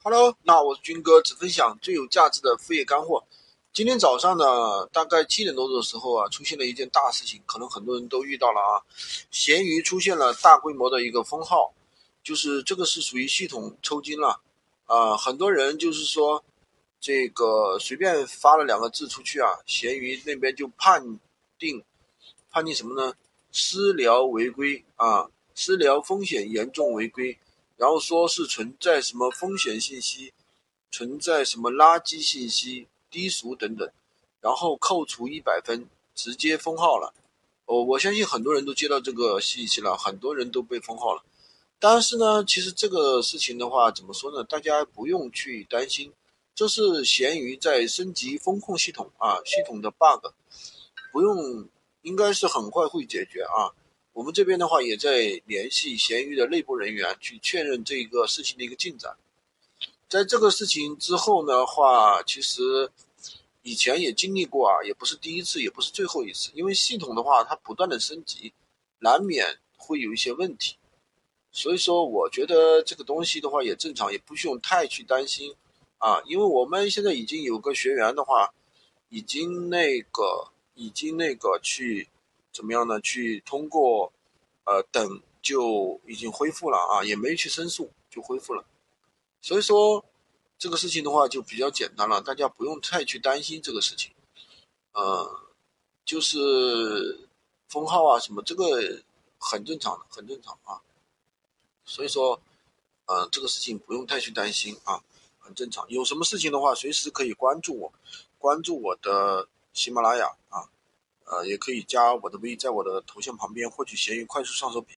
Hello，那我是军哥，只分享最有价值的副业干货。今天早上呢，大概七点多的时候啊，出现了一件大事情，可能很多人都遇到了啊。闲鱼出现了大规模的一个封号，就是这个是属于系统抽筋了啊。很多人就是说，这个随便发了两个字出去啊，闲鱼那边就判定判定什么呢？私聊违规啊，私聊风险严重违规。然后说是存在什么风险信息，存在什么垃圾信息、低俗等等，然后扣除一百分，直接封号了。哦，我相信很多人都接到这个信息了，很多人都被封号了。但是呢，其实这个事情的话，怎么说呢？大家不用去担心，这是闲鱼在升级风控系统啊，系统的 bug，不用，应该是很快会解决啊。我们这边的话也在联系闲鱼的内部人员去确认这个事情的一个进展。在这个事情之后的话，其实以前也经历过啊，也不是第一次，也不是最后一次。因为系统的话它不断的升级，难免会有一些问题。所以说，我觉得这个东西的话也正常，也不需要太去担心啊。因为我们现在已经有个学员的话，已经那个已经那个去。怎么样呢？去通过，呃，等就已经恢复了啊，也没去申诉就恢复了。所以说这个事情的话就比较简单了，大家不用太去担心这个事情。呃，就是封号啊什么，这个很正常的，很正常啊。所以说，嗯，这个事情不用太去担心啊，很正常。有什么事情的话，随时可以关注我，关注我的喜马拉雅。呃，也可以加我的微，在我的头像旁边获取闲鱼快速上手。